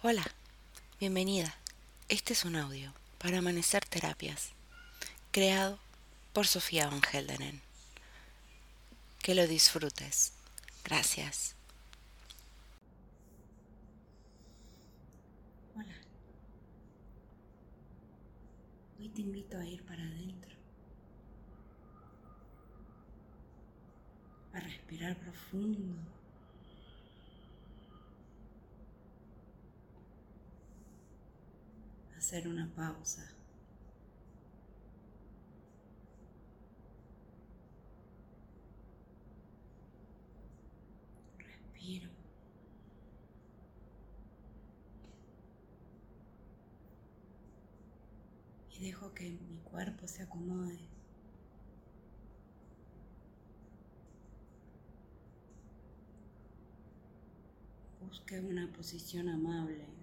Hola, bienvenida. Este es un audio para Amanecer Terapias, creado por Sofía Van Heldenen. Que lo disfrutes. Gracias. Hola. Hoy te invito a ir para adentro. A respirar profundo. Hacer una pausa. Respiro. Y dejo que mi cuerpo se acomode. Busque una posición amable.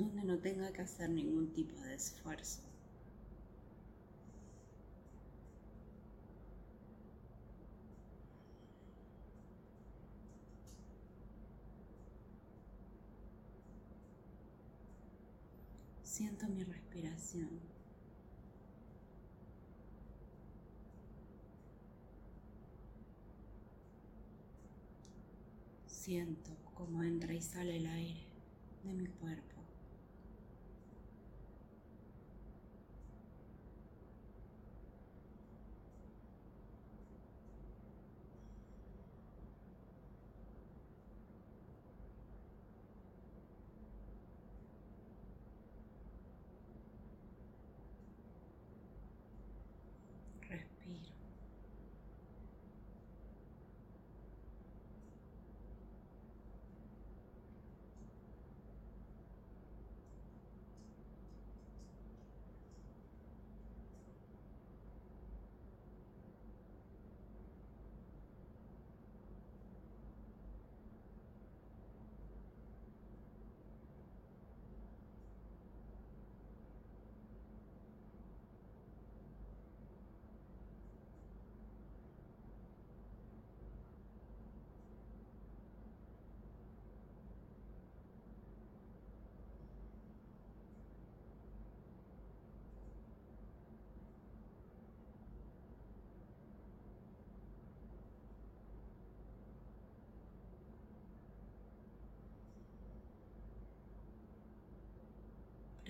donde no tenga que hacer ningún tipo de esfuerzo. Siento mi respiración. Siento cómo entra y sale el aire de mi cuerpo.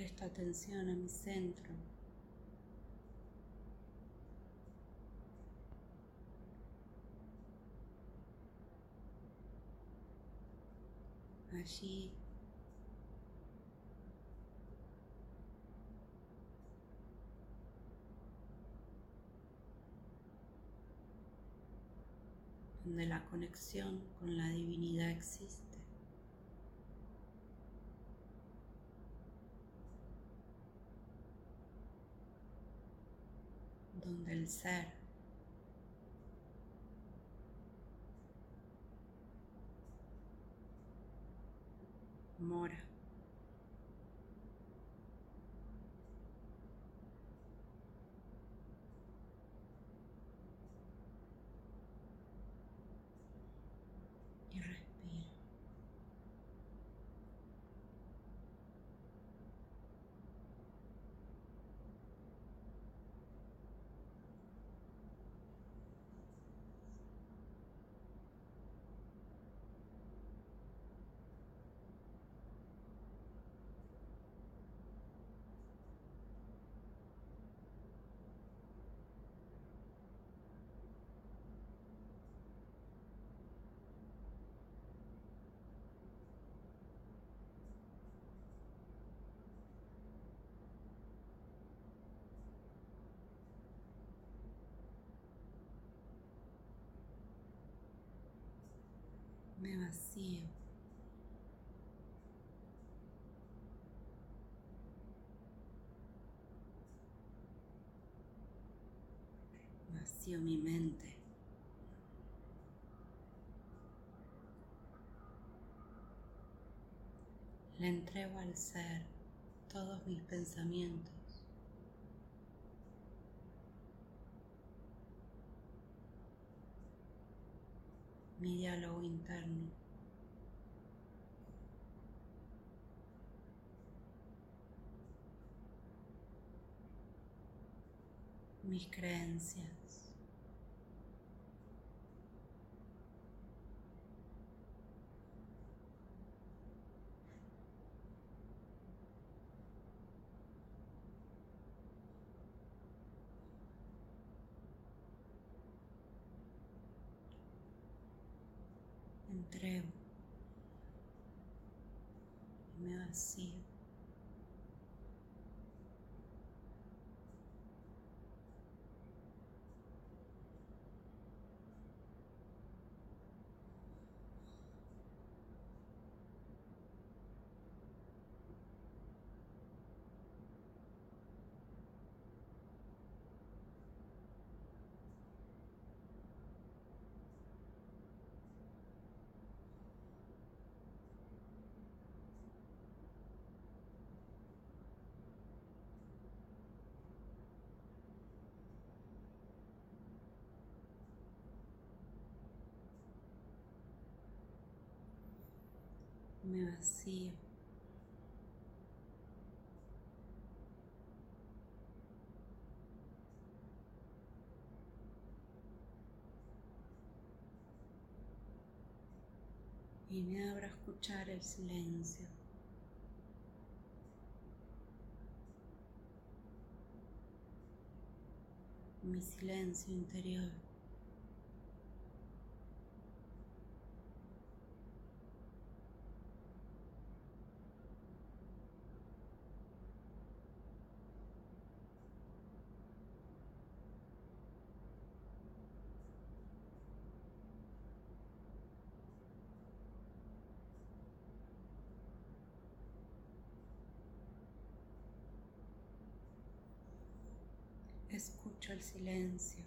Presto atención a mi centro. Allí donde la conexión con la divinidad existe. Donde el ser mora. Me vacío. Vacío mi mente. Le entrego al ser todos mis pensamientos. Mi diálogo interno. Mis creencias. entrego y me me vacío. Y me abro a escuchar el silencio. Mi silencio interior. El silencio.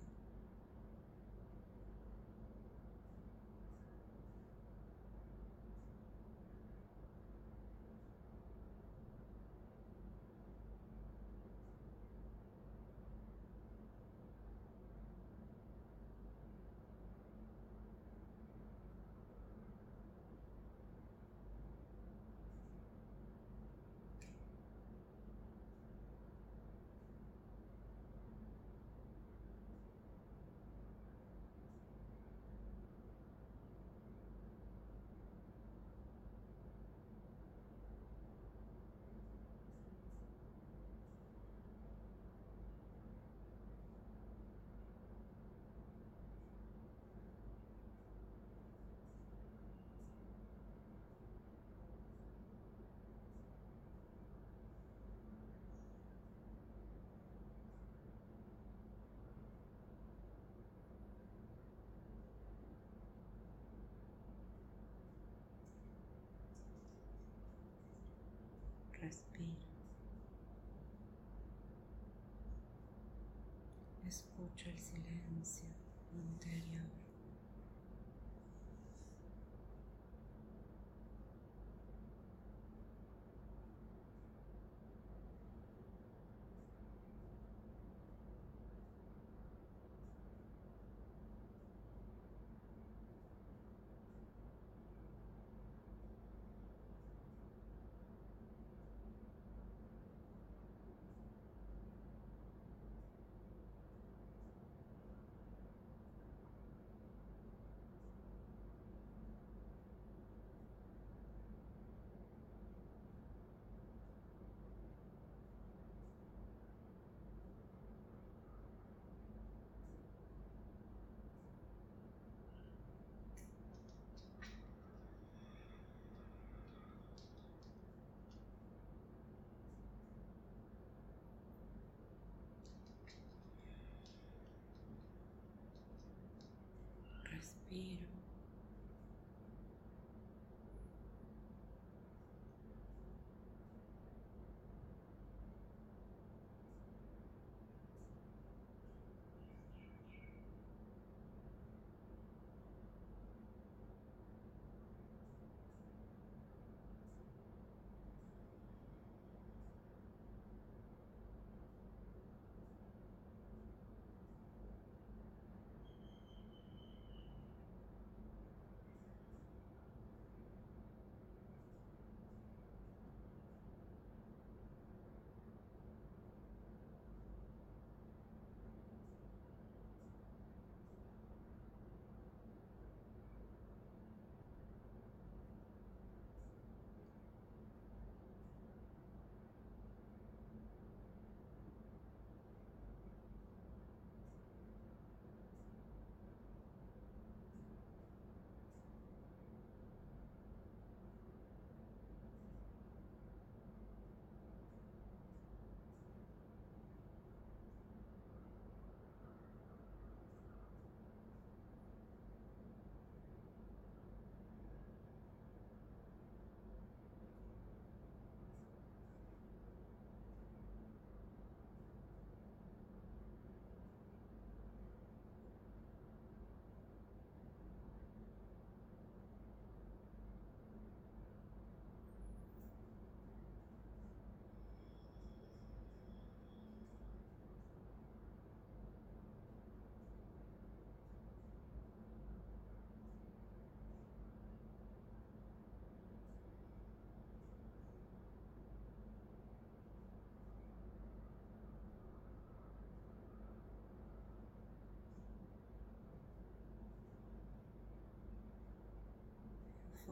respiro. Escucho el silencio interior.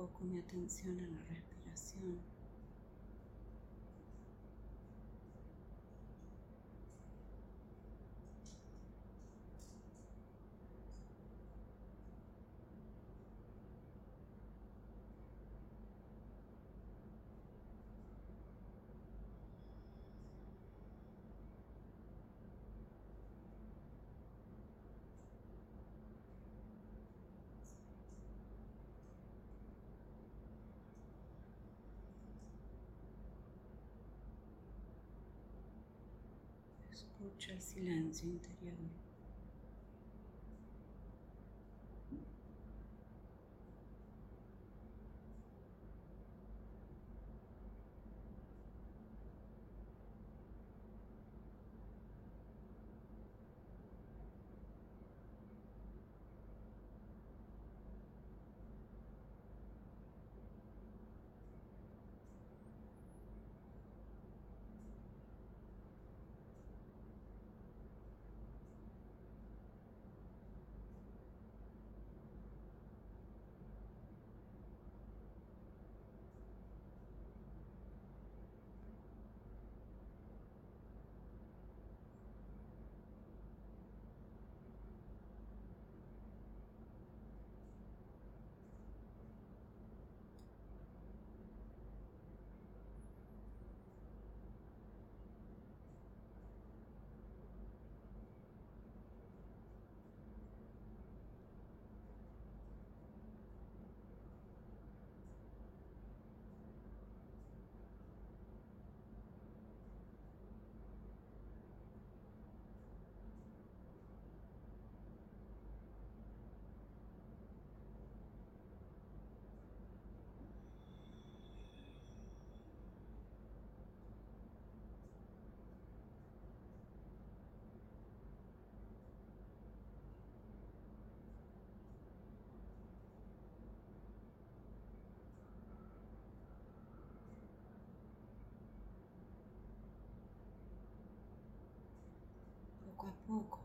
Enfoco mi atención en la respiración. Escucha el silencio interior. Poco.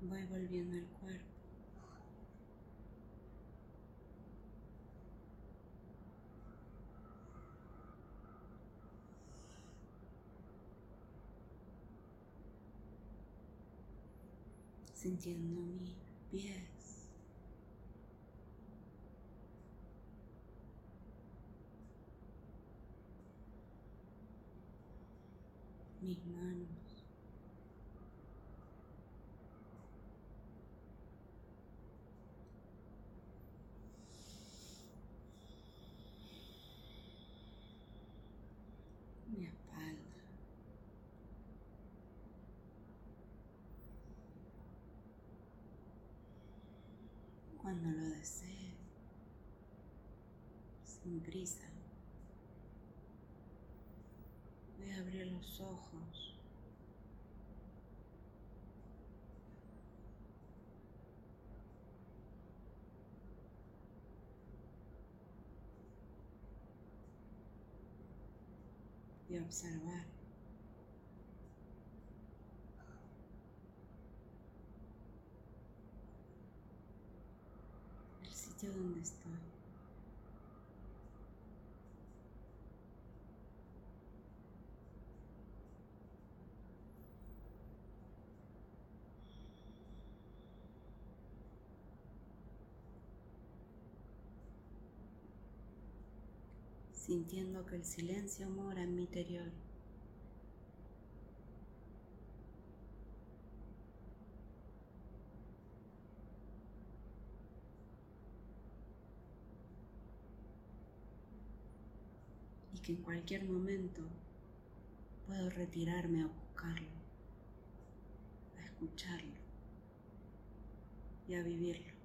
Voy volviendo el cuerpo. Sintiendo mis pies. Mis manos. Mi espalda. Cuando lo desee, sin prisa. Voy a abrir los ojos. Y observar. El sitio donde estoy. Sintiendo que el silencio mora en mi interior. Y que en cualquier momento puedo retirarme a buscarlo, a escucharlo y a vivirlo.